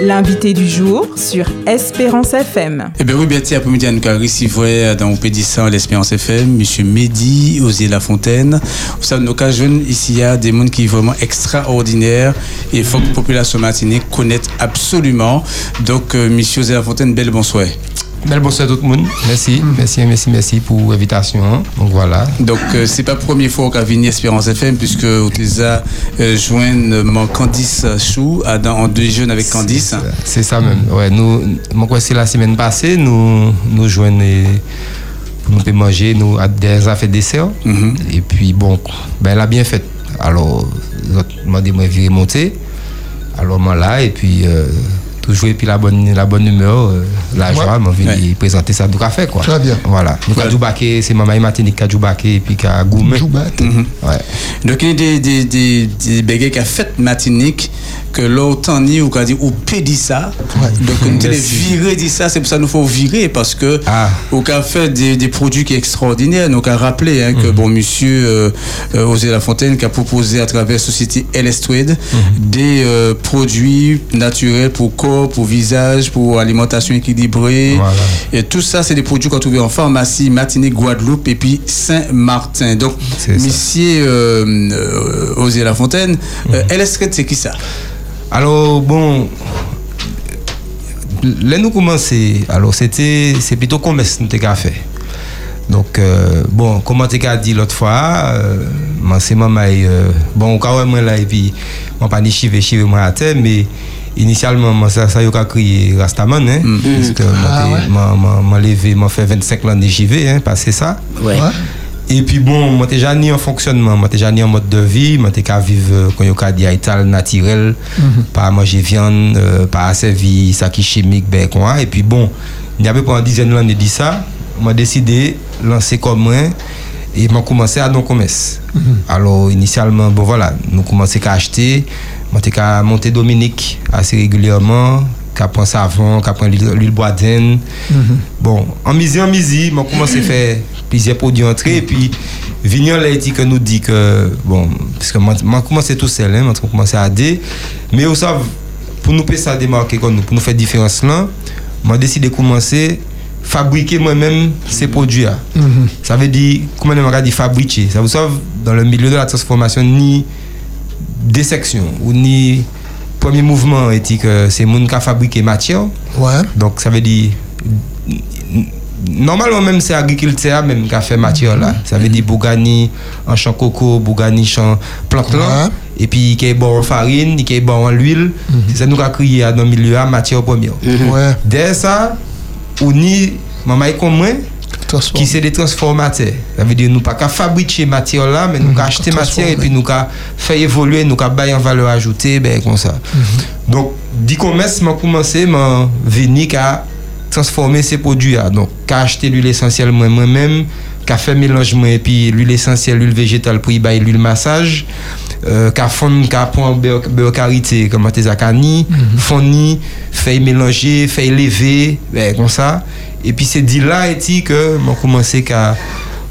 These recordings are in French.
L'invité du jour sur Espérance FM. Eh bien oui, bien après-midi, nous reçu dans Pédissa l'Espérance FM, M. Mehdi Osier Lafontaine. Vous savez, nos cas jeunes, ici, il y a des mondes qui sont vraiment extraordinaires et il faut que la population martinique connaisse absolument. Donc, euh, M. Osier Lafontaine, belle bonsoir. Bel bonsoir tout le monde. Merci, merci, merci, merci pour l'invitation. Donc voilà. Donc euh, c'est pas la première fois qu'on vient Espérance FM puisque vous avez euh, joint mon Candice Chou en deux jeunes avec Candice. C'est ça même. Ouais, nous, moi c'est la semaine passée, nous nous joignons nous pouvons manger, nous à des affaires dessert. Mm Et puis bon, ben elle a bien fait. Alors, m'a dit moi monter. Alors moi là et puis euh, toujours et puis la bonne la bonne humeur euh, la joie m'a envie présenter ça du café quoi. Très bien. Voilà. Nous avons baqué c'est maman Martinique a baqué et puis a gourmet. Mhm. ouais. Donc il y a des des des, des qui a fait Martinique que l'autant ni ou dit ou pédit ça donc on télé virer dit ça c'est pour ça nous faut virer parce que ah. au cas fait des, des, produits qui sont extraordinaires nous avons rappelé hein, que mhm. bon monsieur euh, euh, Osé Lafontaine qui a proposé à travers la société LS Trade mhm. des euh, produits naturels pour corps pour visage pour alimentation équilibrée et tout ça c'est des produits qu'on trouve en pharmacie Martinique Guadeloupe et puis Saint-Martin donc monsieur euh, Osé Lafontaine mhm. LS Trade c'est qui ça? Alors, bon, là nous commencé, alors c'était, c'est plutôt commerce nous avons fait. Donc, euh, bon, comme tu as dit l'autre fois, euh, c'est maman, euh, bon, quand même, là, et puis, je pas ni chiver, chiver moi à terre, mais initialement, ça, ça, a crié Rastaman, hein, mm. parce que ah, m'a levé, m'a fait 25 ans de JV, hein, passer ça. Ouais. Et puis bon, moi déjà ni en fonctionnement, moi déjà ni en mode de vie, moi déjà vivre quand il y a naturel, mhm. pas manger viande, euh, pas servir ça qui chimique ben quoi. Et puis bon, il y avait pendant dizaine d'années dit ça, moi décidé lancer comme moi et m'a commencé à non commerce. Mhm. Alors initialement bon voilà, nous commençons à acheter, moi déjà monter Dominique assez régulièrement qui prend savon, qui prend l'huile boisdaine. Mhm. Bon, en misi, en misi, on commence à faire plusieurs produits entrés. Et puis, Vignon l'a dit que nous dit que, bon, parce que moi, commence tout seul, hein, on commence à aider. Mais aussi, pour nous faire ça démarquer comme nous, pour nous faire différence là, j'ai décidé de commencer à fabriquer moi-même ces produits là. Mhm. Ça veut dire, comment on va dire fabriquer Ça vous savez, dans le milieu de la transformation, ni des sections ou ni premier mouvement est que c'est monde qui a fabriqué matière. Ouais. Donc ça veut dire normalement même c'est l'agriculteur même qui a fait matière là. Ça veut dire bougani en champ coco, bougani champ plante là. Et puis qui est bon en farine, qui est bon en l'huile. Mhm. C'est ça nous a créé dans le milieu à matière première. Ouais. Dès ça, on y maman comme moi qui c'est des transformateurs. Ça veut dire nous pas qu'à fabriquer matière là, mais nous qu'à acheter matière et puis nous qu'à faire évoluer, nous qu'à bailler en valeur ajoutée, ben comme ça. Mhm. Donc, d'e-commerce m'a commencé m'a venir qu'à transformer ces produits là. Donc, qu'à acheter l'huile essentielle moi-même, qu'à faire mélangement et puis l'huile essentielle, l'huile végétale pour y bailler l'huile massage. Euh, qu'à fondre, qu'à prendre beurre karité, comme tu as dit, fondre, faire mélanger, faire lever, ben, comme ça. Et puis c'est dit là et que j'ai commencé à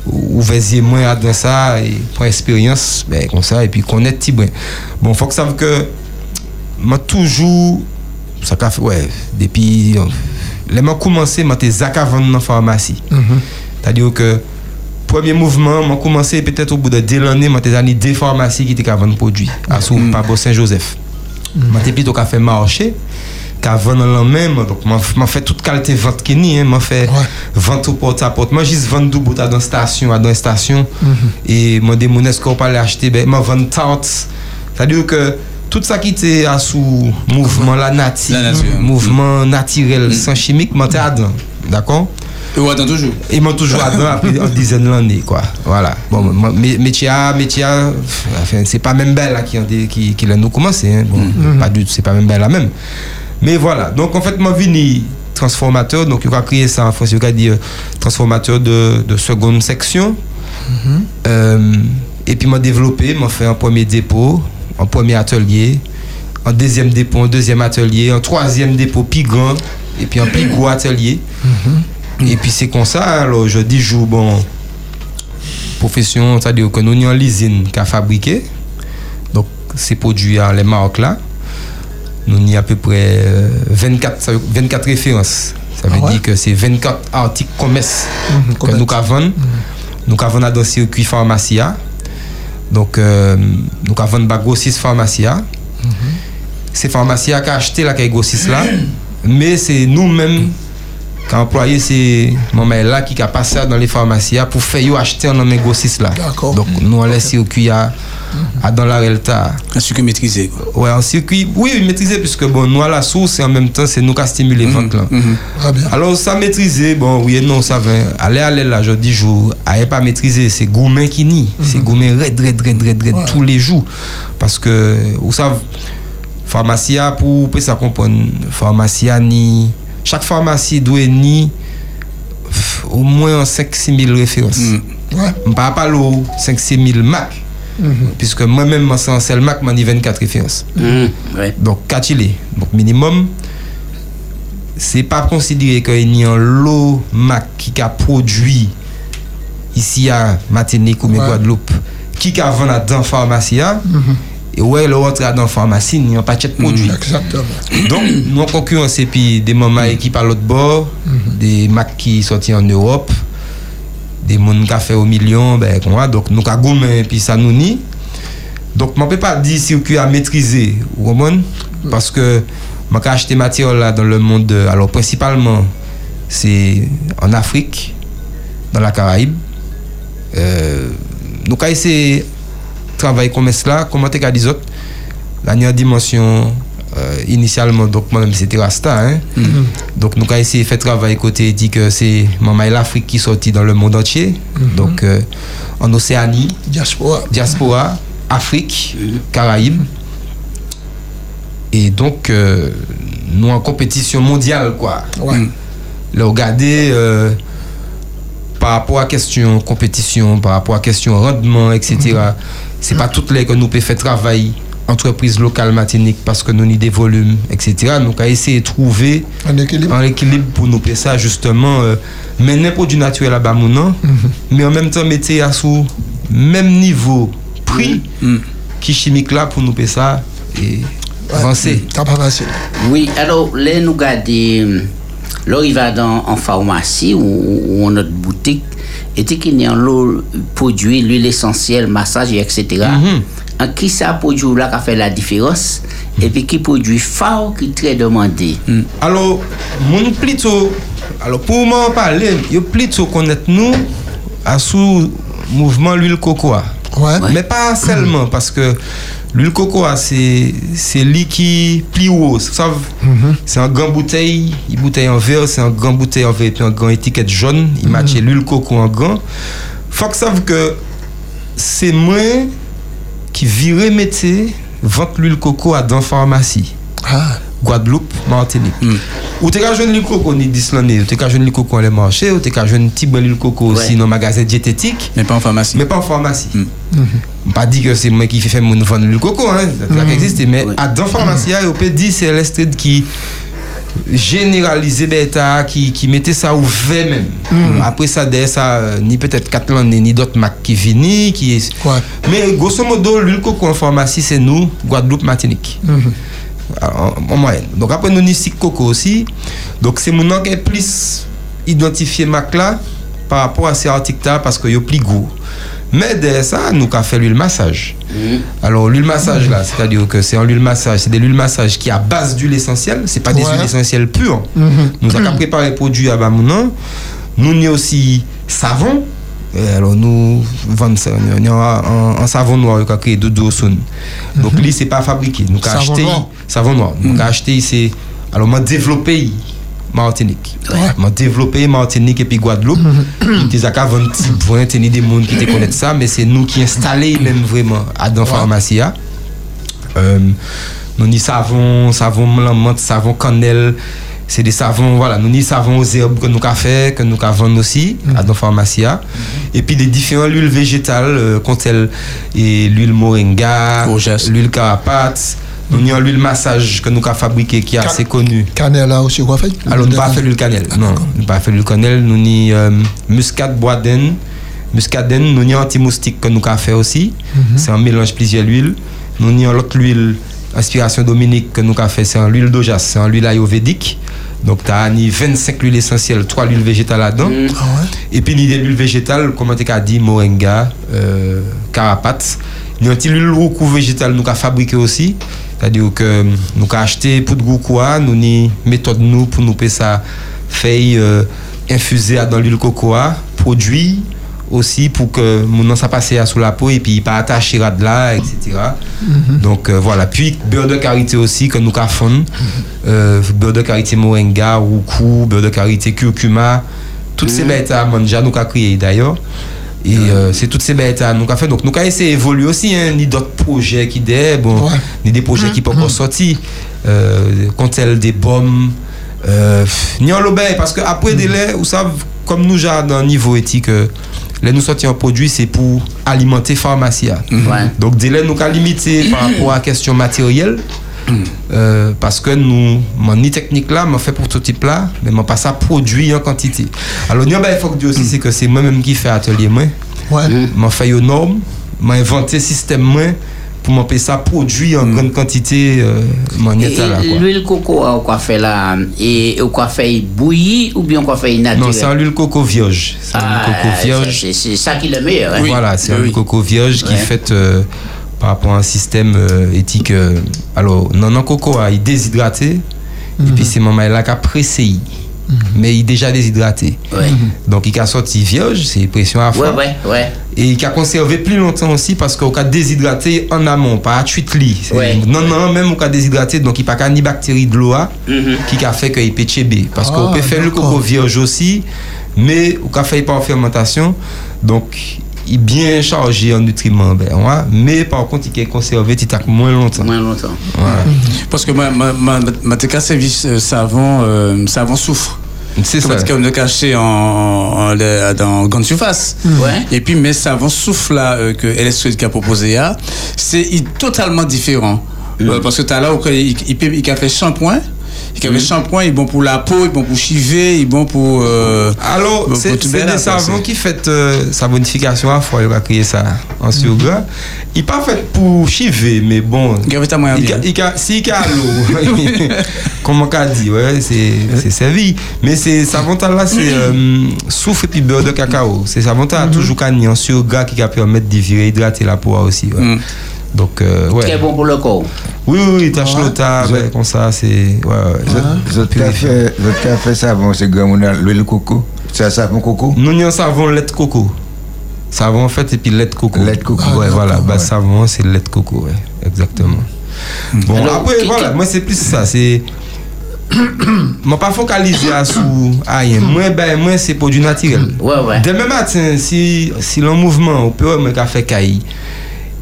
ouvrir moins dans ça et prendre expérience ben, comme ça et puis connaître petit bon. Bon, faut que ça que m'a toujours ça ouais depuis les m'a commencé m'a été vendre dans pharmacie. Mhm. C'est-à-dire que premier mouvement m'a commencé peut-être au bout de deux années m'a été des pharmacies qui étaient vendre produits à sous mm Saint-Joseph. M'a été plutôt qu'à faire marché qu'avant le lendemain, donc m'a fait toute qualité vente qui ni, hein, m'a fait vente au porte à porte. Moi juste vendre du bout dans la station, à dans la station. Mhm. Et moi des monnaies qu'on pas acheter, ben m'a vendre tarte. C'est-à-dire que tout ça qui était sous mouvement la nature, mouvement naturel, mhm. sans chimique, m'a dedans. D'accord? Et vous attendez toujours Ils m'ont toujours attend après une dizaine d'années, quoi. Voilà. Bon, métier, métier, enfin, c'est pas même belle là qui, qui, qui l'a nous commencé. Hein. Bon, pas du tout, c'est pas même belle là même. Mais voilà, donc en fait, moi, venu transformateur, donc il a créé ça en français, il a dit transformateur de, de seconde section. Mm-hmm. Euh, et puis m'a développé, m'a fait un premier dépôt, un premier atelier, un deuxième dépôt, un deuxième atelier, un troisième dépôt plus grand, et puis un plus gros atelier. Mm-hmm. Et puis c'est comme ça, alors je dis, joue, bon, profession, c'est-à-dire que nous avons l'usine qui a fabriqué, donc ces produits, les marques là. nous avons à peu près 24, 24 références. Ça veut Ah ouais? dire que c'est 24 articles commerce Mhm, que nous avons. Nous avons dans le circuit pharmacia. Donc, euh, nous avons des grossistes pharmacia. C'est pharmacia qui a acheté la grossiste là. Mais c'est nous-mêmes qui employé ces maman là qui a passé dans les pharmacies pour faire acheter dans les grossistes là. D'accord. Donc nous on laisse circuit à, à dans la Relta. Un circuit maîtrisé. Ouais, en circuit, oui, maîtrisé, puisque bon, nous à la source et en même temps, c'est nous qui stimulé vente là. Très bien. Alors, ça maîtriser, bon, oui et non, ça va. Aller, aller là, je dis jour, aller pas maîtriser, c'est gourmet qui nie. C'est gourmet red, red, red, red, red, Ouais. tous les jours. Parce que, vous savez, pharmacia, pour, pour ça comprendre, pharmacia ni. Chaque pharmacie doit ni au moins 5-6 000 références. Mm. Je ne parle pas de 5-6 000 Mac. Puisque moi-même, moi, sans seul Mac, j'ai 24 références. Hum, ouais. Donc, 4 il est. Donc, minimum, c'est pas considéré qu'il y a un lot Mac qui a produit ici à Martinique ou Ouais. Guadeloupe, qui a vendu dans la pharmacie. hein. Et ouais, le rentre dans la pharmacie, il n'y a pas de produit. Exactement. Donc, nous en concurrence, et puis des mamans qui par l'autre bord, des Mac qui sortis en Europe, des monde qui fait au million, ben, comment, donc nous avons gommé, et puis ça nous nie. Donc, je ne peux pas dire circuit à maîtriser, vous comprenez? Parce que je peux acheter matière là dans le monde, de- alors principalement, c'est en Afrique, dans la Caraïbe. Euh, nous avons essayé de travailler comme cela, comment tu as dit autres? La dernière dimension euh, initialement donc moi-même c'était Rasta hein. donc nous avons essayé de faire travail côté dit que c'est maman et l'Afrique qui sortit dans le monde entier donc euh, en Océanie Diaspora. diaspora Afrique Caraïbes et donc euh, nous en compétition mondiale quoi Ouais. le regarder euh, par rapport à question compétition, par rapport à question rendement, etc. C'est pas toutes les que nous pouvons faire travail entreprise locale Martinique parce que nous avons des volumes, etc. Nous avons essayé de trouver Un équilibre. un équilibre pour nous faire ça justement euh, mais n'importe du naturel à bas mon nom, mais en même temps mettre à sous même niveau prix qui chimique là pour nous faire ça et avancer. T'as pas facile. Oui, alors, là, nous regardons, là, il va dans en pharmacie ou, ou en notre boutique, et qu'il y a produit, l'huile essentielle, massage, et etc. En qui ça produit là qui fait la différence, et puis qui produit fort, qui est très demandé? Alors, mon plutôt, alors pour m'en parler, yo plutôt connaître nous à sous mouvement l'huile cocoa. Ouais. Mais pas seulement parce que l'huile cocoa c'est c'est lui qui plie haut, ça c'est un grand bouteille, une bouteille en verre, c'est un grand bouteille en verre et puis un grand étiquette jaune, il matche l'huile coco en grand. Faut que savent que c'est moi qui virais métier vendre l'huile coco à dans pharmacie. Ah. Guadeloupe, Martinique. Ou t'es qu'à jouer l'huile coco ni d'Islande, ou t'es qu'à jouer l'huile coco dans les marchés, ou t'es qu'à jouer un petit bon l'huile coco aussi Ouais. dans le magasin diététique, Mais pas en pharmacie. mais pas en pharmacie. Pas dit que c'est moi qui fais mon vendre l'huile coco, hein, ça existe, mais Ouais. à dans pharmacie, on peut dire c'est l'estrade qui généralisé bêta qui, qui mettait ça ouvert même. Après ça derrière ça euh, ni peut-être Catalan ni d'autres marques qui viennent qui est Ouais. mais grosso modo l'huile coco en pharmacie c'est nous Guadeloupe Martinique. Alors, en, en moyenne. Donc après nous avons coco aussi. Donc c'est mon qui est plus identifié marque là par rapport à ces articles là parce que yo plus gros. Mais derrière ça, nous avons fait l'huile massage. Alors l'huile massage là, c'est-à-dire que c'est un huile massage, c'est des huiles massage qui à base d'huile essentielle, c'est pas des huiles essentielles pures. Nous avons préparé les produits à Bamounan. Nous avons aussi savon. Euh, Alors nous vendons ça, nous avons un, un savon noir qui a créé Dodo Sun. Donc lui c'est pas fabriqué. Nous avons acheté savon noir. Nous avons acheté c'est alors moi développé Martinique. Moi développé Martinique et puis Guadeloupe. Des acas vont vont tenir des monde qui te connaissent ça mais c'est nous qui installé même vraiment à dans pharmacie. hein. Euh, nous ni savon, savon menthe, savon cannelle. C'est des savons, voilà, nous ni savons aux herbes que nous avons fait, que nous avons vendu aussi à nos pharmacies. Et puis des différentes huiles végétales, euh, comme telle et l'huile moringa, l'huile carapate. Nous avons l'huile massage que nous avons fabriqué qui est assez connue. Cannelle là aussi, quoi fait? Alors, nous pas fait l'huile cannelle. Non, nous pas fait l'huile cannelle. Nous ni euh, muscade boisden. Muscadène, nous ni anti-moustique que nous avons fait aussi. C'est un mélange plusieurs huiles. Nous ni l'autre huile inspiration Dominique que nous avons fait, c'est l'huile d'ojas, c'est l'huile ayurvédique. Donc, tu as 25 huiles essentielles, 3 huiles végétales là-dedans. Ah ouais. Et puis, il y a l'huile végétale, comme tu as dit, moringa, euh, y a une petite huile roucou végétale nous avons fabriqué aussi. C'est-à-dire que nous avons acheté pour de quoi, nous avons une méthode nous pour nous faire ça, feuille euh, infusée dans l'huile coco, produit aussi pour que mon ça passe sous la peau et puis pas attacher à de là, etc. Donc euh, voilà. Puis beurre de karité aussi que nous avons euh, beurre de karité moringa, roucou, beurre de karité curcuma, toutes ces bêtes à déjà nous avons créé d'ailleurs. Et euh, c'est toutes ces bêtes à nous avons fait. Donc nous avons essayé d'évoluer aussi, hein, ni d'autres projets qui des, bon, Ouais. ni des projets qui ne sont pas encore sortis, euh, quand elle des bombes, euh, ni en l'obéi, parce que après des laits, vous savez, comme nous, j'ai le niveau éthique, les nous sortir un produit, c'est pour alimenter pharmacie. hein. Ouais. Donc, laits, nous avons limité par rapport à la question matérielle. euh, parce que nous, mon ni technique là, m'a fait prototype là, mais m'a pas ça produit en quantité. Alors, il faut que dire aussi, c'est que c'est moi-même qui fais atelier moi. Ouais. M'a fait aux normes, m'a inventé système moi pour m'empêcher ça produit en grande quantité euh, mon Et- état là et quoi. L'huile coco, on quoi fait là Et on quoi fait bouillie ou bien on quoi fait naturel Non, c'est en l'huile coco vierge. C'est Ah, l'huile coco vierge. c'est- C'est ça qui est le meilleur. hein. Voilà, c'est oui. coco vierge qui Ouais. fait euh, par rapport à un système euh, éthique. euh, alors, non, non, coco, ah, il est déshydraté. Et puis, c'est maman là qui a pressé. Mais il est déjà déshydraté. Ouais. Donc, il a sorti vierge, c'est pression à fond. Ouais, ouais, ouais. Et il a conservé plus longtemps aussi parce qu'on a déshydraté en amont, pas à suite lit. Non, non, même on a déshydraté, donc il n'y a pas ni bactéries de l'eau Mhm. qui a fait qu'il peut chébé. Parce qu'on Ah, peut faire le coco vierge aussi, mais on a fait pas en fermentation. Donc, il est bien chargé en nutriments, ben, ouais, mais par contre, il est conservé il tac moins longtemps. Moins longtemps. Voilà. Parce que ma, ma, ma, ma t'ai cassé euh, savon, euh, savon soufre. C'est ça. Parce qu'on le caché en, en, en- dans grande surface. Ouais. Et puis, mais savon souffle là euh, que LS qui a proposé là, c'est totalement différent. Euh, parce que tu as là, où il, il, il, il a fait shampoing. Il a fait shampoing, il est bon pour la peau, il est bon pour chiver, il est bon pour. euh, Alors, Bon, c'est des savons qui fait euh, sa bonification à fois, il va créer ça en surgras. Il n'est pas fait pour chiver, mais bon. Il a bien. a- Si il y a l'eau, comme on a dit, ouais, c'est servi. Mais c'est savon là, c'est euh, soufre et puis beurre de cacao. C'est savon là, toujours gagné en surgras qui va permettre de virer, hydrater la peau aussi. ouais. Mm. Donc, euh, ouais. Très bon pour le corps. Oui, oui, oui, tâche Ouais. notable, ouais, comme ça, c'est. Ouais, ouais. Votre café, votre café savon, c'est grand, on a l'huile coco. C'est un savon coco? Nous, nous avons savon lait de coco. Savon en fait, et puis lait de coco. Lait de coco. ouais, Ah, voilà. d'accord, Bah, ouais. savon, c'est lait de coco, ouais. Exactement. Bon, Alors, après, voilà, moi, c'est plus ça. C'est. Moi, pas focalisé à sous à rien. Moi, ben, moi, c'est produit naturel. Ouais, ouais. Demain matin, si, si le mouvement, on peut me faire caille.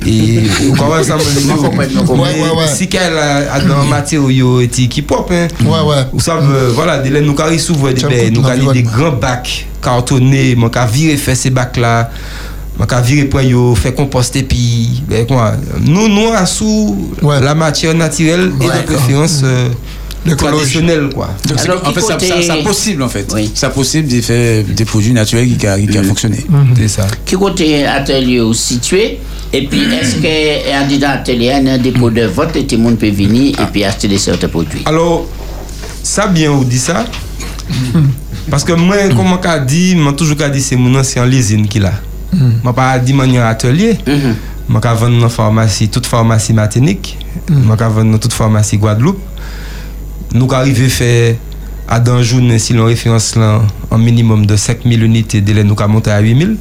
Et vous comprenez ça. Si qu'elle a dans matériaux éthiques qui pop, hein, Ouais, ouais. vous savez, voilà, nous carré souvent des nous carré des grands bacs cartonnés, mon cas virer faire ces bacs là, mon cas virer pour yo, faire composter puis ben quoi. Nous nous à sous Ouais. la matière naturelle et de euh, L'écologie. traditionnelle quoi. Donc, Alors, en qui fait, ça, côté- ça, ça possible en fait. Oui. Ça possible de faire des produits naturels qui, a, qui a fonctionné. C'est ça. Qui côté atelier où situé Et puis, est-ce qu'un dit dans l'atelier, il y a un dépôt de vote et tout le monde peut venir et puis acheter des certains produits? Alors, ça bien ou dit ça Parce que moi, comme on dit, moi toujours dit c'est mon ancien l'usine qui l'a. Moi pas dit mon atelier. Mhm. Moi ka vendre dans pharmacie, toute pharmacie Martinique. Moi ka vendre dans toute pharmacie Guadeloupe. Nous arrivé faire à dans si l'on référence là en minimum de 5000 unités de lait nous ka monter à 8000.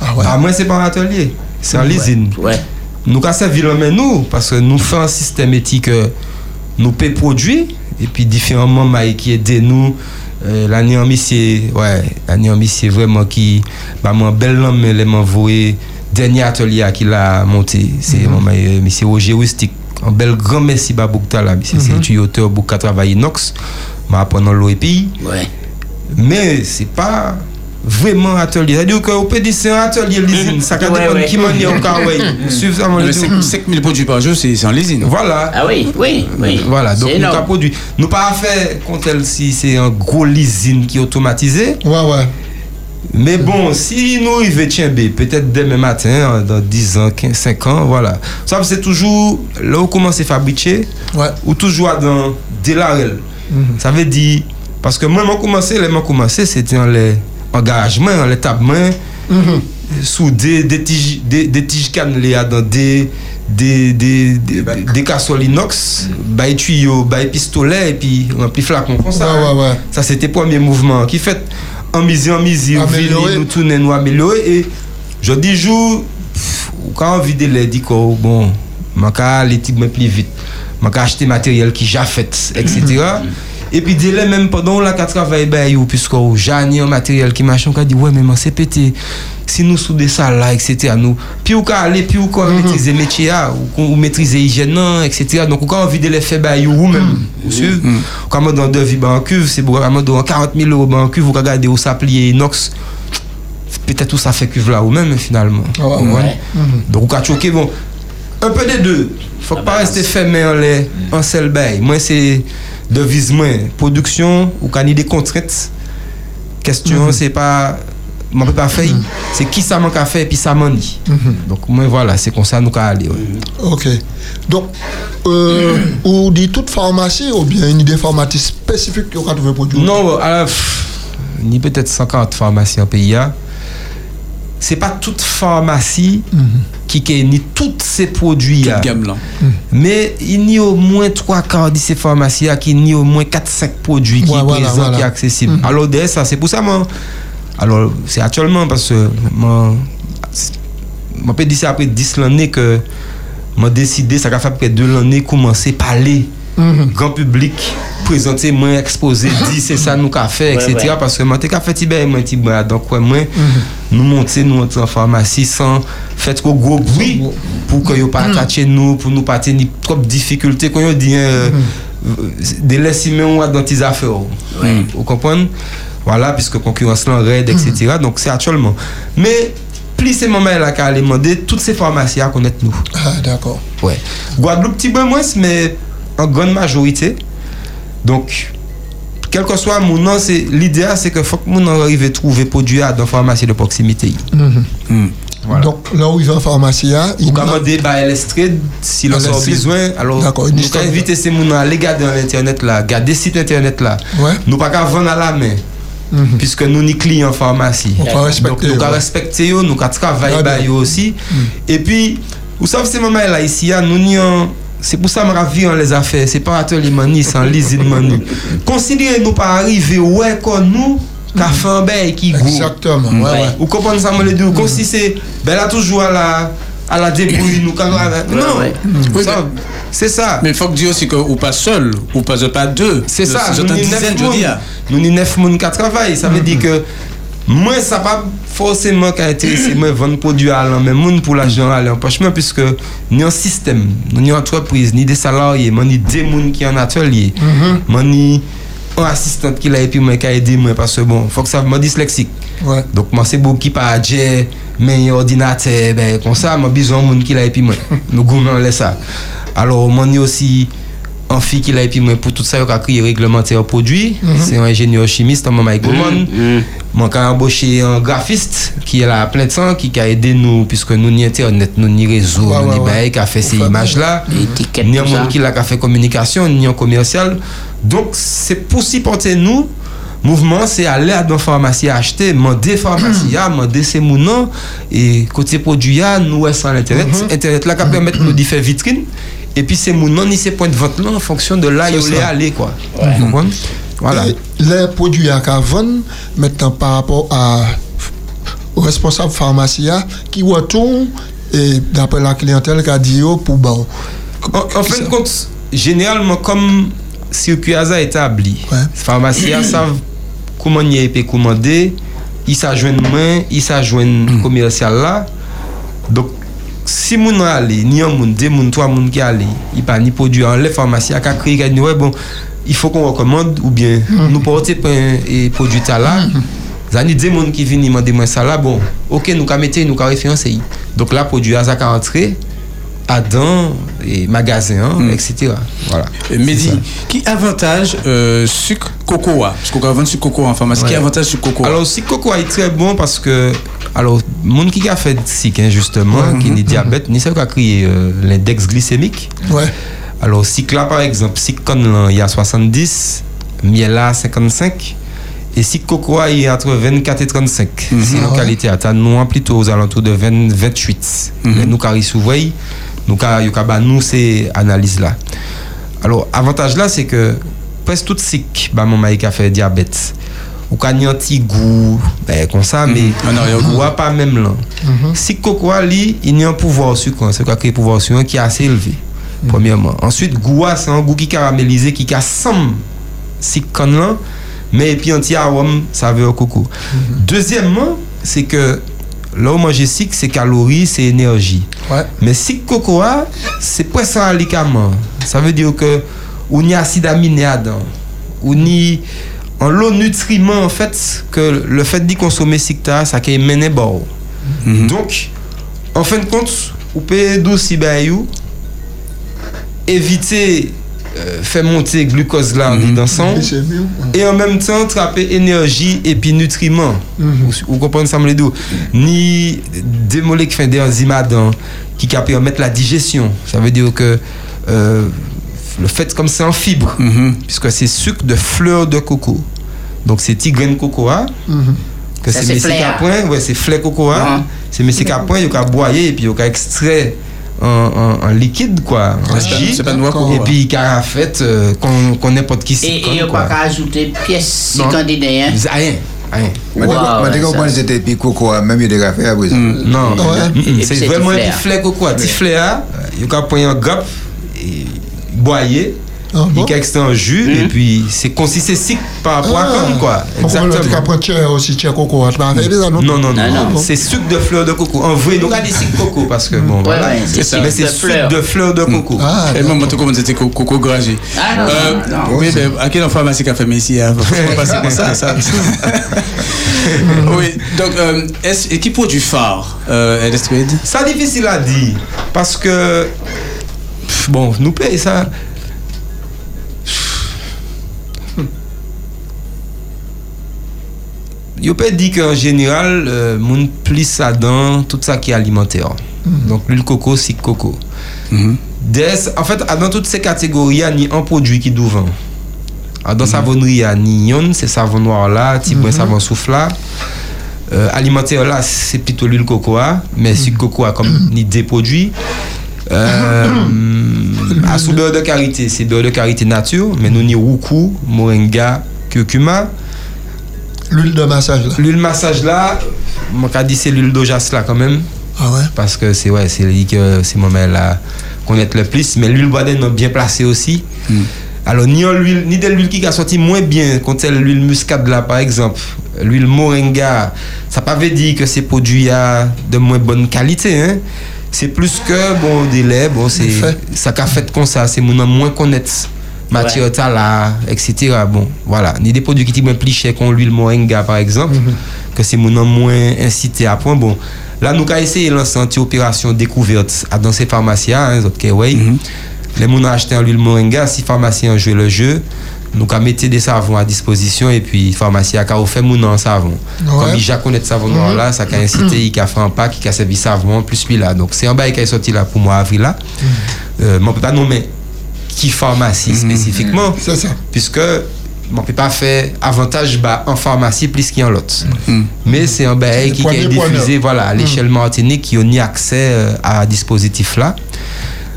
Ah ouais. Ah moi c'est pas un atelier, c'est en l'usine. Ouais. Nous avons servi le main nous, parce que nous faisons un système éthique, euh, nous payons produits, et puis différents membres qui aident nous. Euh, l'année en c'est ouais, l'année en c'est vraiment qui, bah, mon bel homme, les m'a envoyé, dernier atelier qu'il a monté, c'est mon euh, monsieur Roger. Un bel grand merci à Boukta là, c'est tuyauteur pour travailler inox, m'a appris l'eau et puis, Ouais. mais c'est pas vraiment atelier. C'est-à-dire qu'on peut dire c'est un atelier l'usine, ça Ouais, dépend qui manière on a ouais. Suivez ça, mon Mais Dieu. 5000 produits par jour, c'est en l'usine. Voilà. Ah oui, oui, oui. Voilà, donc nous avons produit. Nous pas fait contre elle si c'est un gros usine qui est automatisé, Ouais, ouais. Mais bon, si nous arrivons tiens peut-être demain matin, dans 10 ans, 15, 5 ans, voilà. Ça, c'est toujours là où commence à fabriquer, Ouais. ou toujours dans de l'arel. Ça veut dire, parce que moi, j'ai commencé, les commencé, c'était dans les engagements, dans les tables sous des, des tiges, des, des tiges cannelées dans des, des, des, des, des casseroles inox, des tuyaux, des pistolets, et puis rempli flacon comme ça. Ouais, ouais, ouais. Ça, c'était le premier mouvement qui fait en mise en Améliorer. nous tourner, nous améliorer. Et je dis, jour, quand on vide les dit que bon, je vais aller plus vite, je vais acheter matériel qui j'ai fait, etc. Et puis, dès là, même pendant là, qu'on travaille, ben, yo, puisque j'ai un matériel qui machin, on dit, ouais, mais moi, c'est pété. Si nous soudons ça là, etc. Nous, puis, on aller, puis, on peut maîtriser le métier, là, ou, ou maîtriser l'hygiène, non, etc. Donc, quand on vide les faits, ben, yo, ou même, vous suivez, quand on dans deux vies, ben, en cuve, c'est pour dans 40 000 euros, ben, en cuve, vous regardez où ça plie inox, peut-être où ça fait cuve là, ou même, finalement. Ah ouais, ouais. Donc, on va choquer, bon, un peu des deux. Faut pas rester fermé en les en seul bail. Moi, c'est devise moi, production ou quand des contraintes. Question, c'est pas peut pas faire, c'est qui ça manque à faire et puis ça m'en dit. Donc moi voilà, c'est comme ça nous qu'à aller. ouais. Ok. Donc, euh, ou dit toute pharmacie ou bien une idée pharmacie spécifique que vous avez produit Non, alors, pff, ni peut-être 50 pharmacies en pays. C'est pas toute pharmacie qui qui ni tous ces produits là. Gamme là. Mais il y a au moins trois quarts de ces pharmacies là qui n'y au moins 4-5 produits qui Ouais, sont voilà, présents, voilà. qui sont accessibles. Alors, de ça, c'est pour ça, moi. Alors, c'est actuellement parce que moi, moi, peut dire ça après 10 l'année que moi décidé, ça a fait après 2 l'année, commencer à parler. Grand public, présenter, moi, exposer, dire c'est ça nous qu'a fait, etc. ouais. Parce que moi, t'es qu'a fait, Tibet, moi, Tibet, donc, ouais, moi, nous monter, nous entrer en pharmacie sans faire trop gros bruit pour que yo pas attacher nous, pour nous pas tenir trop de difficultés, quand yo dit, euh, de laisser même dans tes affaires. Vous comprenez? Voilà, puisque concurrence là raide, etc. Donc, c'est actuellement. Mais, plus ces moments là qu'à aller demander, toutes ces pharmacies à connaître nous. Ah, d'accord. Ouais. Guadeloupe, petit peu moins, mais en grande majorité. Donc, quel que soit mon nom, c'est l'idéal, c'est que faut que mon arrive à trouver produit à dans pharmacie de proximité. Voilà. Donc, là où il va en pharmacie, il Ou commander par Lestrade si l'on À a besoin. Alors, D'accord, une nous histoire. inviter ces gens à aller garder dans l'internet là, garder site internet là. Ouais. Nous pas qu'à vendre à la main. Puisque nous ni clients en pharmacie. On va Donc respecter. nous ouais. avons eux, nous avons bah, eux aussi. Et puis, vous savez, ces moments là ici, hein, nous n'y en- c'est pour ça que je ravis en les affaires. C'est pas atelier mani, c'est en l'usine mani. Considérez nous pas arriver ouais comme nous, qu'a fait un qui gros. Exactement. Ouais, ouais. Vous comprenez ça, moi, les deux Comme si c'est, ben là, toujours à la, à la débrouille, nous, quand Non, ouais. C'est ça. Mais il faut que dire aussi que ou pas seul, ou pas, pas deux. C'est ça, nous dizaine, neuf je dis. moun. Nous ni neuf moun qui travaillent. Ça veut dire que moi, ça pas forcément qu'à intéresser moi vendre produit à l'an, mais moun pour l'argent à l'empochement, puisque ni un système, ni une entreprise, ni des salariés, moi, ni des moun qui en atelier, moi, ni un assistant qui l'a et puis moi qui a aidé moi parce que bon, faut que ça me dyslexique. Ouais. Donc moi c'est beaucoup qui pas j'ai mais ordinateur ben comme ça moi besoin de monde qui l'a puis moi nous gouvernement laisse ça. Alors moi ni aussi un fille qui l'a et puis moi pour tout ça il a créé réglementaire produit, c'est un ingénieur chimiste maman Mike Goman. Moi quand embauché un graphiste qui est là à plein de temps qui a aidé nous puisque nous ni internet, nous ni réseau, Ouais, nous ouais, ni a fait ces Enfin, images là Étiquette, ni un tout ça. monde qui l'a qu'à fait communication, ni un commercial. Donc, c'est pour supporter nous. Mouvement, c'est aller à dans pharmacie acheter, demander pharmacie, demander ces mounons et côté produit, ah, nous, sans l'internet. Internet là, qui permet nous de faire vitrine. Et puis, ces mounons, ni ces points de vente là, en fonction de là, C'est ils ça. voulaient aller, quoi. Voilà. Et les produits à Cavon, maintenant par rapport à, au responsable pharmacien qui retourne et d'après la clientèle qui a dit oh, pour bon. En, en fin de compte, généralement, comme circuit hasard établi, Ouais. les pharmaciens savent comment y est commandé, ils s'ajoignent moins, ils s'ajoignent commercial là. Donc, si moun allé, ni un moun, deux moun, trois moun qui allé, il pas ni produit en les créé, qui a dit, ouais, bon, il faut qu'on recommande ou bien nous porter et produit ça là. Zani deux moun qui viennent demander moi ça là, bon, ok, nous ka mettre, nous ka référencer. Donc là, produit hasard qui rentré, Adam et magasin, etc. Voilà. Euh, Mehdi, qui avantage euh, sucre cocoa? Parce qu'on vend sucre cocoa en pharmacie. Qui avantage sucre cocoa Alors, si coco est très bon parce que, alors, monde qui a fait sick, hein, justement, qui est diabète, ni ça qui a créé euh, l'index glycémique. Ouais. Alors, si là, par exemple, si con il y a 70, miel là 55, et si coco il est entre 24 et 35. Si la qualité à nous plutôt aux alentours de 20, 28. Mais nous, surveille, nous, quand nous, ces analyses là. Alors, avantage là, c'est que presque tout sick, bah, mon mari qui a fait diabète. Ou quand il y a un petit goût, ben, comme ça, mais Un arrière-goût. goût pas même là. Si coco lui, il y a un pouvoir sucre, c'est quoi a un pouvoir sucre qui est assez élevé. Premièrement. Ensuite, goût, c'est un goût qui est caramélisé, qui ressemble si con là, mais et puis anti arôme saveur coco. Deuxièmement, c'est que là où manger sick, c'est calories, c'est énergie. Ouais. Mais si cocoa, c'est presque un alicament. Ça veut dire que on y a acide aminé dedans. On y en lot nutriments en fait que le fait d'y consommer sicta, ça qui mené bon. Donc en fin de compte, vous pouvez douce bayou éviter euh, faire monter glucose là dans le sang Glycémie, ouais. et en même temps trapper énergie et puis nutriments. Mhm. Vous, vous comprenez ça, me Ni des molécules des enzymes qui permettre la digestion. Ça veut dire que euh, le fait comme c'est en fibre, Mhm. puisque c'est sucre de fleurs de coco. Donc c'est petits graines de cocoa. Mhm. Que Ça, c'est c'est fleur. à point, ouais, c'est fleur cocoa. Mhm. C'est messieurs à point, il y a boyer et puis il y a extrait en, en- en liquide, quoi, en jus. Et cocoa. puis, car a fait, euh, qu'on qu'on n'importe qui Et il n'y a pas qu'à ajouter pièce si Non. candidat. hein. Rien, rien. Mais Wow, quand ouais, on ça, pense que c'était puis coco, même il a à présent. Non, Ouais. mm, mm, Et puis c'est c'est vraiment du un flair. petit fleur coco, un petit fleur, il y a point un gap, boyer, Ah, il y a extrait en jus, et puis c'est consisté sick par rapport à comme, quoi. Exactement. aussi, coco, ça, non? Non, non, non, Non, non. c'est sucre de fleur de coco. En vrai, nous ici coco parce que bon, Ouais, voilà. ouais, c'est ça. sucre Mais c'est de sucre fleur. de fleur de coco. Ah, Et moi, moi, tout comme c'était co- coco gragé. Ah, non, Euh, non. Oui, mais à quelle pharmacie qu'a fait mais ici hein? Faut pas passer comme ça, ça. oui, donc, euh, est-ce, et qui produit phare, euh, Ça difficile à dire parce que bon, nous paye ça. Yo peut dire qu'en général, euh, moun plus ça dans tout ça qui est alimentaire. Donc l'huile coco, c'est coco. Des, en fait, dans toutes ces catégories, il y a ni un produit qui vend. Alors, Dans savonnerie, il y a ni yon, c'est savon noir là, petit savon souffle là. Euh, alimentaire là, c'est plutôt l'huile cocoa, mais sucre cocoa comme ni des produits. Euh, à sous beurre de karité, c'est beurre de karité nature, mais nous ni roucou, moringa, curcuma. l'huile de massage, là. L'huile massage là, mon cas dit c'est l'huile d'ojas là quand même, Ah ouais? parce que c'est ouais, c'est lui que c'est moi là connaître le plus, mais l'huile bois est bien placée aussi. Alors ni l'huile, ni de l'huile qui a sorti moins bien quand c'est l'huile muscade là par exemple, l'huile moringa, ça pas veut dire que c'est produit à de moins bonne qualité hein. C'est plus que bon des laits, bon c'est ça qu'a fait comme ça, c'est mon moins connaître matière là, etc. Bon, voilà, ni des produits qui sont moins plus chers qu'on l'huile moringa par exemple, que c'est mon moins incité à point bon. Là nous avons essayé de lancer une opération découverte à- dans ces pharmacies hein, les autres ouais. Les gens ont acheté l'huile moringa, si pharmacie a joué le jeu, nous avons mis des savons à disposition et puis pharmacie a fait mon savon. Ouais. Comme il a connaît savon noir là, ça a incité, il a fait un pack, il a servi savon plus lui là. Donc c'est un bail qui est sorti là pour moi avril là. Euh, mais on peut pas nommer qui pharmacie spécifiquement C'est ça. puisque on peut pas faire avantage bas en pharmacie plus qu'en l'autre. Mais c'est un bail qui est diffusé voilà, à l'échelle Martinique qui a ni accès euh, à dispositif là.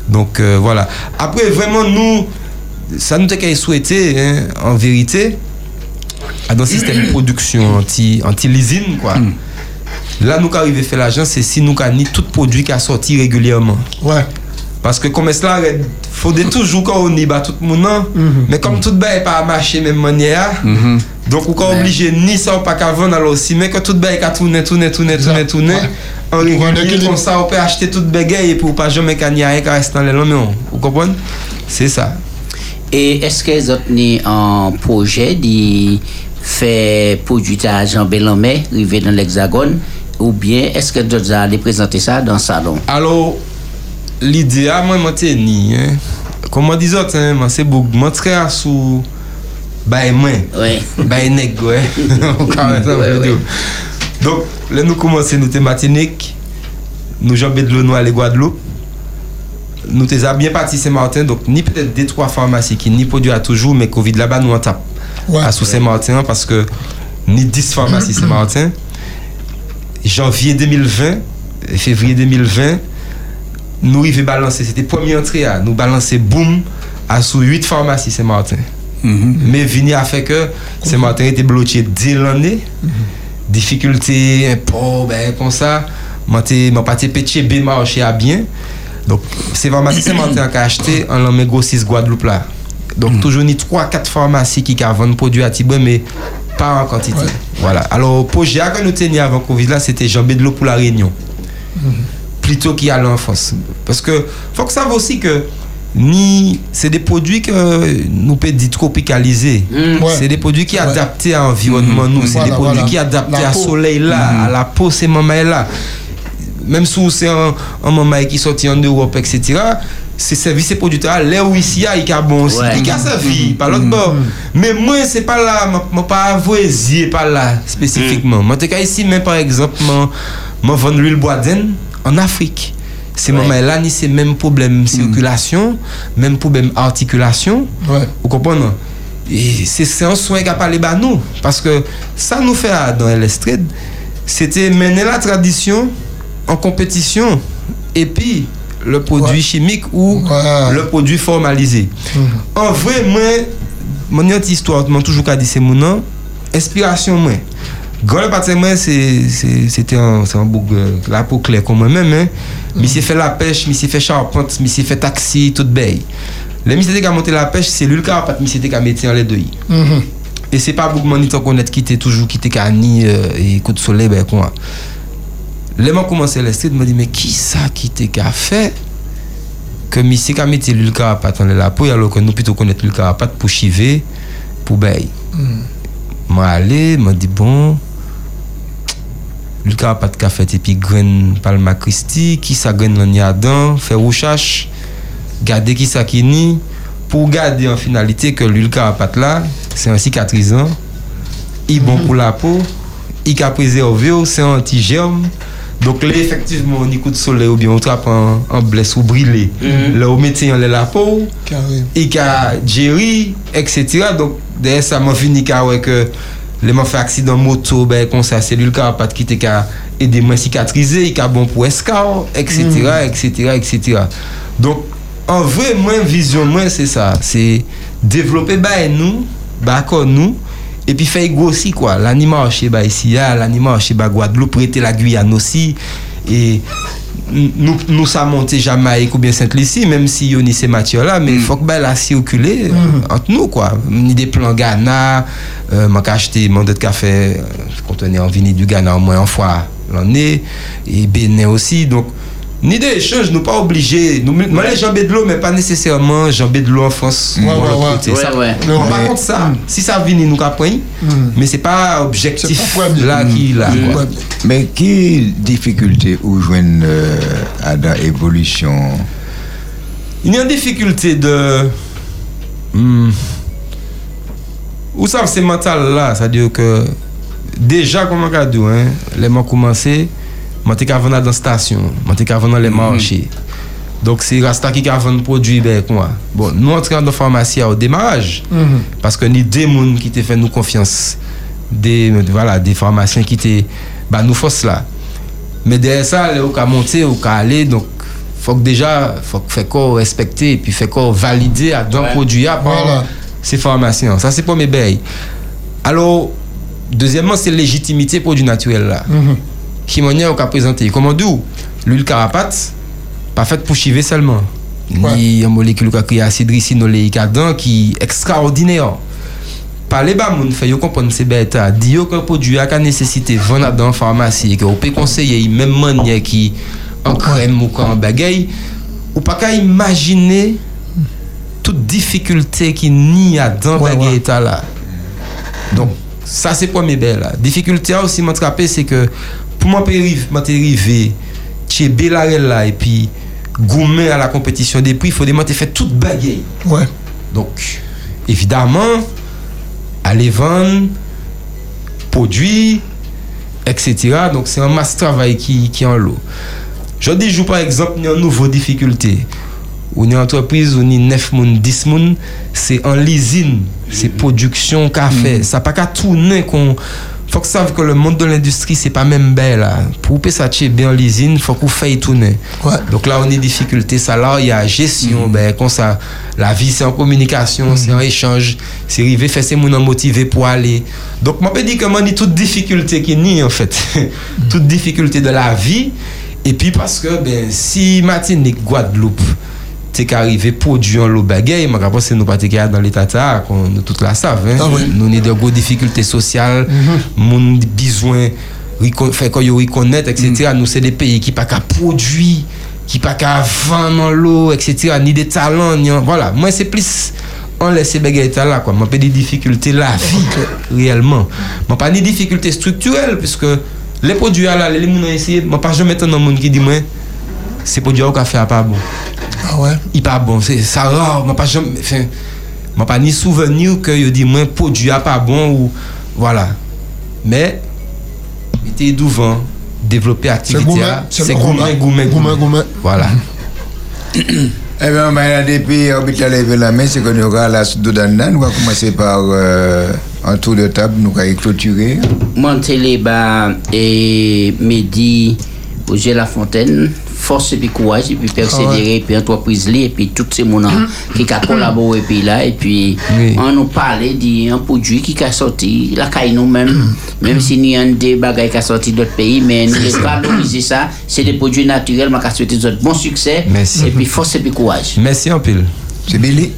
Donc euh, voilà. Après vraiment nous ça nous a souhaité hein, en vérité dans le système de production anti anti quoi. Là nous arrivons à faire l'argent c'est si nous avons tout produit qui a sorti régulièrement. Ouais. Parce que comme cela, il faut de toujours quand on y bat tout le monde, non? mais comme tout le n'est pas marché même manière, donc on est obligé ni ça ou pas qu'à vendre alors aussi, mais que tout le est qu'à tourner, tourner, tourner, tourner, tourner, Ouais. en un régulier, comme ça on peut acheter tout bagaille et pour pas jamais ait rien qui reste dans les non? Vous comprenez? C'est ça. Et est-ce que vous avez un projet de faire produit à Jean Bellamé, arriver dans l'Hexagone, ou bien est-ce que vous allez présenter ça dans le salon? Alors, l'idée moi monter ni hein. Comme on dit autres hein, moi c'est beaucoup montrer à sous même, ça Ouais, veut ouais. dire. Donc là nous commençons nous thématiques nous jambes de l'eau nous aller Guadeloupe. Nous t'es bien parti Saint-Martin donc ni peut-être des trois pharmacies qui ni produit à toujours mais Covid là-bas nous en tape Ouais. à sous Saint-Martin parce que ni 10 pharmacies Saint-Martin janvier 2020 et février 2020 nous arrivons balancer c'était première entrée à nous balancer boum à sous 8 pharmacies Saint-Martin mais vini a fait que Saint-Martin était bloqué dès l'année. Difficulté impôt ben comme ça. T'ai moi pas péché B marché à bien donc c'est pharmacie Saint-Martin qui a acheté en l'an gros 6 Guadeloupe là donc toujours ni 3 4 pharmacies qui a vendu produit à Tiboué mais pas en quantité voilà alors projet que nous tenions avant Covid là c'était jambé de l'eau pour la Réunion plutôt qu'il y a l'enfance. Parce que faut que ça sache aussi que ni c'est des produits que nous peut dire tropicalisés. Ouais. C'est des produits qui Ouais. adaptés à l'environnement nous, c'est Voilà, des produits voilà. qui adaptés La à peau. soleil là, à la peau ces moments là. Même si c'est un, un moment qui sorti en Europe etc. C'est servi ces produits là, là où ici il y a bon aussi, il y a servi par l'autre bord. Mais moi c'est pas là, moi pas avoué pas là spécifiquement. Moi qu'à ici même par exemple moi vendre l'huile boisden en Afrique. Ces Ouais. moments-là, ni c'est même problème circulation, même problème articulation. Ouais. Vous comprenez? Et c'est c'est un soin qu'a parlé bah nous. Parce que ça nous fait dans l'estrade, c'était mener la tradition en compétition et puis le produit Ouais. chimique ou Ouais. le produit formalisé. En vrai, moi, mon autre histoire, moi toujours dire c'est mon nom, inspiration moi. Grand parti moi c'était un un bouc euh, la peau claire comme moi-même hein. Monsieur fait la pêche, monsieur fait charpente, monsieur fait taxi tout bail. Les monsieur qui a monté la pêche, c'est lui le qui a mis en les deux. Mhm. Et c'est pas beaucoup de monde qui connaître qui était toujours qui était cani euh, et coup de soleil ben quoi. Les gens commencé à street me dit mais qui ça qui était qu'a fait que qui a mis l'huile carapate dans la peau alors que nous plutôt connaître l'huile carapate pour chiver pour bail. Moi allé, m'a dit bon l'huile carapate qu'a fait et puis graine palma christi qui ça graine dans yadan, fait recherche garder qui ça qui ni pour garder en finalité que l'huile carapate là, c'est un cicatrisant, il est bon pour la peau, il a préservé, c'est un anti-germe. Donk mhm. le efektivman ou ni kout sole ou bi an trap an bles ou brile. Le ou mette yon le la pou, e ka djeri, etc. Donk deye sa man vini ka wek le man fe aksidan moto, be kon sa selul ka pat ki te ka ede man sikatrize, e ka bon pou eskar, etc. Mhm. etc. etc. Donk an vre mwen vizyon mwen se sa, se devlope ba e nou, ba kon nou, et puis faire grossir, quoi. L'animal chez bah, ici, là, l'animal chez bah, Guadeloupe, prêter la Guyane aussi. Et nous, nous ça monté Jamaïque ou bien Sainte-Lucie, même si on y ces matières là, mais il faut que ben, la circuler euh, entre nous, quoi. Ni des plans Ghana, euh, m'a acheté mon de café, euh, quand on est en vini du Ghana au moins une fois l'année, et Bénin aussi, donc ni des échanges, nous pas obligés. Nous, les jambes de l'eau, mais pas nécessairement jambes de l'eau en France. Ouais, ou de ouais, Ça- ouais. on Mais- va contre ça. Si ça vient, nous capons, mais c'est pas objectif pas là qui là. Mm. Mais qui difficulté ou joindre euh, à dans évolution? Il y a une difficulté de. Hmm. Où ça, c'est mental là? C'est-à-dire que. Déjà, comme on a dit, hein, les je suis dans la station, je suis dans les marchés. Donc, c'est Rasta qui a vendu produit avec moi. Bon, nous entrons dans la pharmacie au démarrage. Mhm. Parce que ni des gens qui te fait nous confiance. Des, voilà, des pharmaciens qui te. Bah, nous force là. Mais derrière ça, on a monté, on a aller. Donc, faut que déjà, faut que fait quoi respecter et puis fait quoi valider d'un Ouais. produit à par Voilà. ces pharmaciens. Ça, c'est pour mes bails. Alors, deuxièmement, c'est légitimité produit naturel là. Mhm. Qui m'en a présenté. Comment d'où L'huile carapate, pas faite pour chiver seulement. Ni une molécule qui a créé acide ricinoléique dedans qui est extraordinaire. Par les bas, moun fait comprendre ces bêtes. Yo que produit a nécessité vendre dans la pharmacie que on peut conseiller même manière qui en crème ou en bagaille ou pas qu'à imaginer toute difficulté qui n'y a dans Ouais, bagaille ouais. là. Donc, ça c'est premier là. Difficulté a aussi m'attraper c'est que pour moi moi arrivé chez Belarel là et puis gourmet à la compétition des prix, il faut demander fait toute bagaille. Ouais. Donc, évidemment, aller vendre, produits, etc. Donc, c'est un masse travail qui, qui est en l'eau. Je dis, joue par exemple, il y a une nouvelle difficulté. Ou une entreprise, ou une 9 moun, 10 moun, c'est en l'usine, c'est production café. Ça pas qu'à tourner qu'on faut que savent que le monde de l'industrie c'est pas même belle là. Pour que ça tire bien l'usine, faut qu'on fasse tourner. Ouais. Donc là on est difficulté ça là, il y a gestion ben comme ça la vie c'est en communication, c'est en échange, c'est arriver faire ces moun motivé pour aller. Donc moi peux dire que moi toute difficulté qui ni en fait. toute difficulté de la vie et puis parce que ben si Martinique Guadeloupe c'est qu'arriver produire l'eau bagaille, mais après c'est nous pas dans l'état ça qu'on nous toute la savent hein. Ah oui. Nous avons des grosses difficultés sociales, mon besoin recon- fait qu'on y reconnaître etc. Nous c'est des pays qui pas qu'à produire, qui pas qu'à vendre l'eau etc. ni des talents ni voilà, moi c'est plus on laisse ces bagailles là quoi. Moi pas des difficultés la vie réellement. Moi pas des difficultés structurelles puisque les produits là les gens ont essayé, moi pas jamais entendre un monde qui dit moi ces produits au café pas bon Ah ouais? il pas bon c'est ça rare moi pas jamais enfin moi pas ni souvenir que yo dit moi produit a pas bon ou voilà mais il était devant développer C'est activité a, C'est gourmet gourmet Gourmet, gourmet. voilà Eh bien, ben, depuis Orbital levé la main, c'est nous aura la Soudanana. Nous allons commencer par euh, un tour de table, nous allons clôturer. Montele ba et Mehdi Roger Lafontaine, force et puis courage et puis persévérer et puis entreprise li et puis tous ces gens qui a collaboré puis là et puis on nous parlait d'un produit qui a sorti la caille nous même même si nous avons des bagages qui a sorti d'autres pays mais nous devons valoriser ça. c'est des produits naturels mais souhaiter des autres bon succès Merci. et puis force et puis courage. Merci en pile C'est Billy.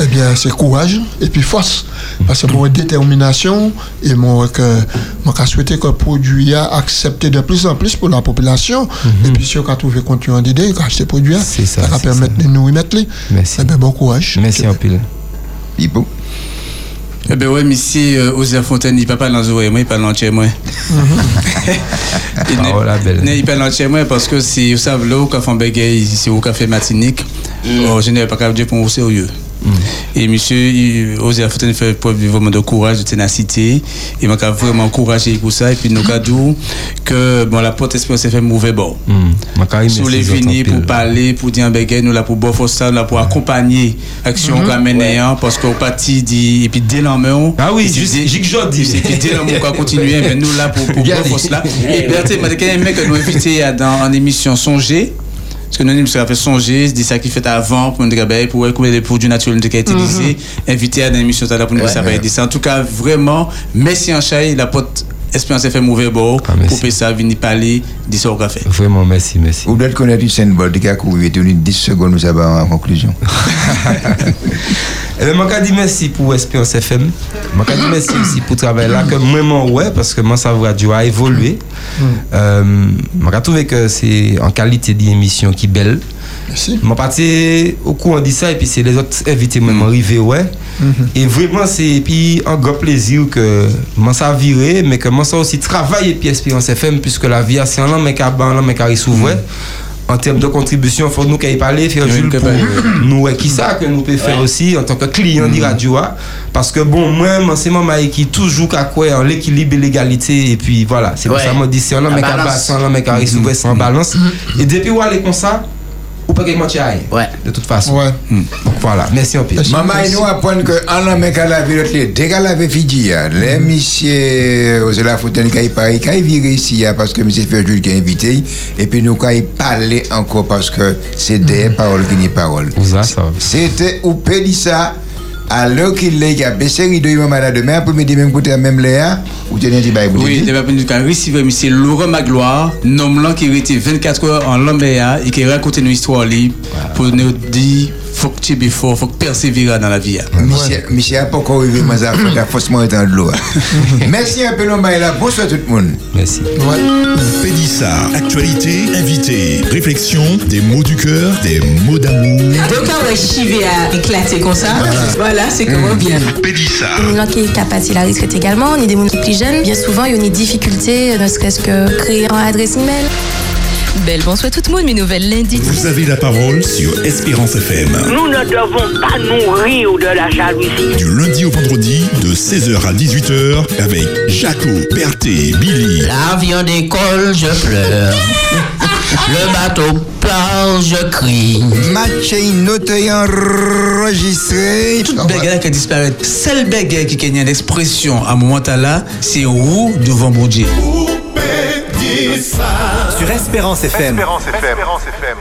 Eh bien, c'est courage et puis force. Parce que mon détermination et mon que mon qu'a souhaité que le produit a accepté de plus en plus pour la population. Et puis, si on a trouvé compte en d'idée, il a acheté le produit, C'est ça, ça va permettre de nous y mettre. Merci. Eh bien, bon courage. merci en pile. Eh ben ouais, mais si euh, Osea Fontaine, il pas parler dans oreilles, moi, il parle entier, moi. Il parle entier, moi, parce que si vous savez, là, au café Bégué, c'est au café Martinique, en général, pas capable de dire pour vous sérieux. Et monsieur il- Osea Fontaine fait preuve vraiment de courage, de ténacité. Et m'a vraiment encouragé pour ça. Et puis, nous avons dit que bon, la porte espérance fait mauvais bord. Hmm. Carrière, Sous les venir pour parler, pour dire bégué, nous là pour boire ça, là pour accompagner l'action qu'on mène hein, parce qu'au parti dit et puis dès l'homme Ah oui, juste- j'ai dis. et puis dès l'homme on va continuer mais nous là pour pour force là et Berthe m'a dit qu'il y a un mec que nous invité à dans en émission songer parce que nous nous avons fait songer, c'est ça qui fait avant pour nous dire ben, pour écouter les produits naturels qui ont été utilisés, invité à ça là pour nous ça aider. Ça, En tout cas, vraiment, merci en chai, la porte Espérance fait mauvais bord Ah, merci. pour faire ça, venir parler, dire ça au café. vraiment merci merci Vous devez connaître Usain Bolt qui a couru 10 secondes, nous avons en conclusion. Eh bien, je dis merci pour Espérance FM. Je dis merci aussi pour le travail là que moi, ouais, parce que moi, ça radio a évolué. Euh, je trouve que c'est en qualité d'émission qui est belle. Merci. Je parti au courant de ça et puis c'est les autres invités même arrivés, ouais. Et vraiment, c'est puis un grand plaisir que moi ça viré, mais que moi ça aussi travaille et puis Espérance FM, puisque la vie, c'est un an, mais qu'à mais qu'à. En termes de contribution, il faut nous qu'il parler, faire Jules que pour nous, qui ça que nous pouvons faire aussi en tant que client de radio. hein. Parce que bon, moi, c'est moi qui toujours qu'à quoi en l'équilibre et l'égalité. Et puis voilà, c'est pour ça que je dis c'est un homme bas, c'est un mais qu'à s'ouvre sans balance. Et depuis où aller comme ça, ou pas mentir aille. Ouais. De toute façon. Ouais. Donc voilà, merci en pile. Merci. Maman, il nous apprend que en homme qui a lavé l'autre, lait, dès qu'elle avait Fidji, hein, les messieurs, aux la fontaine parlé, qui a viré ici, hein, parce que monsieur Ferjul qui a invité, et puis nous, qui a parlé encore parce que c'est des paroles qui n'est parole. C'était ou dit l'heure qu'il est, a baissé rideau, il m'a demain, pour me dire même côté, même Léa, ou tu as dit, Oui, il va venir quand receiver monsieur Laurent Magloire, nom là qui était 24 heures en Lambéa et qui raconte une histoire libre pour nous dire faut que tu es fort, faut que persévérer dans la vie. Michel, Michel a pas encore arrivé, mais ça a forcément été de l'eau. Merci un peu, là. Bonsoir tout le monde. Merci. Pédissa, actualité, invité, réflexion, des mots du cœur, des mots d'amour. Donc, quand on chivé à éclater comme ça, voilà, c'est comment bien. Pédissa. Les gens qui sont capables de la risque également, on est des gens qui sont plus jeunes. Bien souvent, il y a une difficulté, ne serait-ce que créer un adresse email. Belle. Bonsoir tout le monde, mes nouvelles lundi. Vous avez la parole sur Espérance FM. Nous ne devons pas nourrir de la jalousie. Du lundi au vendredi, de 16h à 18h, avec Jaco, Berthé, Billy. L'avion décolle, je pleure. Le bateau part, je crie. Match noté enregistré. Toute bagarre qui disparaît. Seule bagarre qui gagne l'expression à un moment là, c'est roue devant mon Dieu. Sur Espérance FM. Espérance FM.